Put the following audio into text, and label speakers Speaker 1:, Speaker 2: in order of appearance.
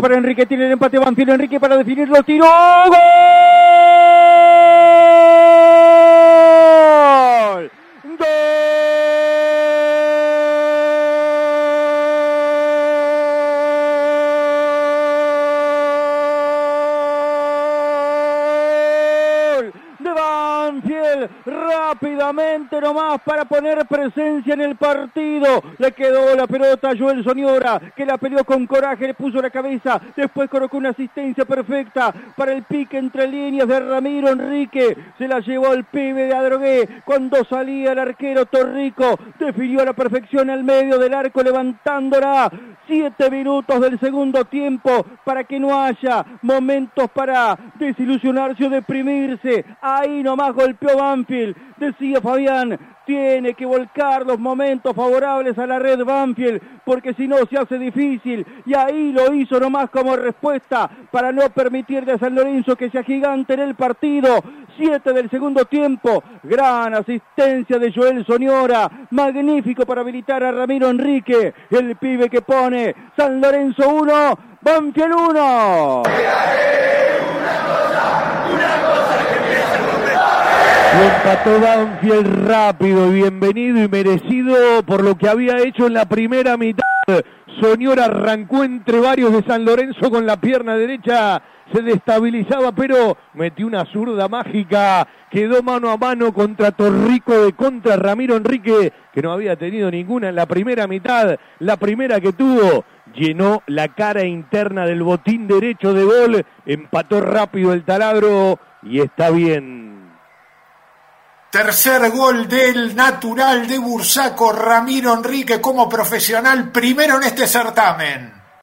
Speaker 1: para Enrique, tiene el empate Banfield, Enrique para definirlo, tiró, ¡gol! Rápidamente nomás para poner presencia en el partido. Le quedó la pelota a Joel Soniora, que la peleó con coraje, le puso la cabeza, después colocó una asistencia perfecta para el pique entre líneas de Ramiro Enrique. Se la llevó al pibe de Adrogué cuando salía el arquero Torrico. Definió a la perfección al medio del arco levantándola. Siete minutos del segundo tiempo para que no haya momentos para desilusionarse o deprimirse. Ahí nomás golpeó Banfield. Decía Fabián, tiene que volcar los momentos favorables a la red Banfield, porque si no se hace difícil. Y ahí lo hizo nomás como respuesta para no permitir de San Lorenzo que sea gigante en el partido. Siete del segundo tiempo. Gran asistencia de Joel Soñora. Magnífico para habilitar a Ramiro Enrique. El pibe que pone San Lorenzo 1, Banfield 1.
Speaker 2: Empató Banfield rápido y bienvenido y merecido por lo que había hecho en la primera mitad. Soñor arrancó entre varios de San Lorenzo con la pierna derecha, se destabilizaba, pero metió una zurda mágica, quedó mano a mano contra Torrico de contra Ramiro Enrique, que no había tenido ninguna en la primera mitad, la primera que tuvo, llenó la cara interna del botín derecho de gol, empató rápido el taladro y está bien.
Speaker 3: Tercer gol del natural de Bursaco, Ramiro Enrique como profesional, primero en este certamen.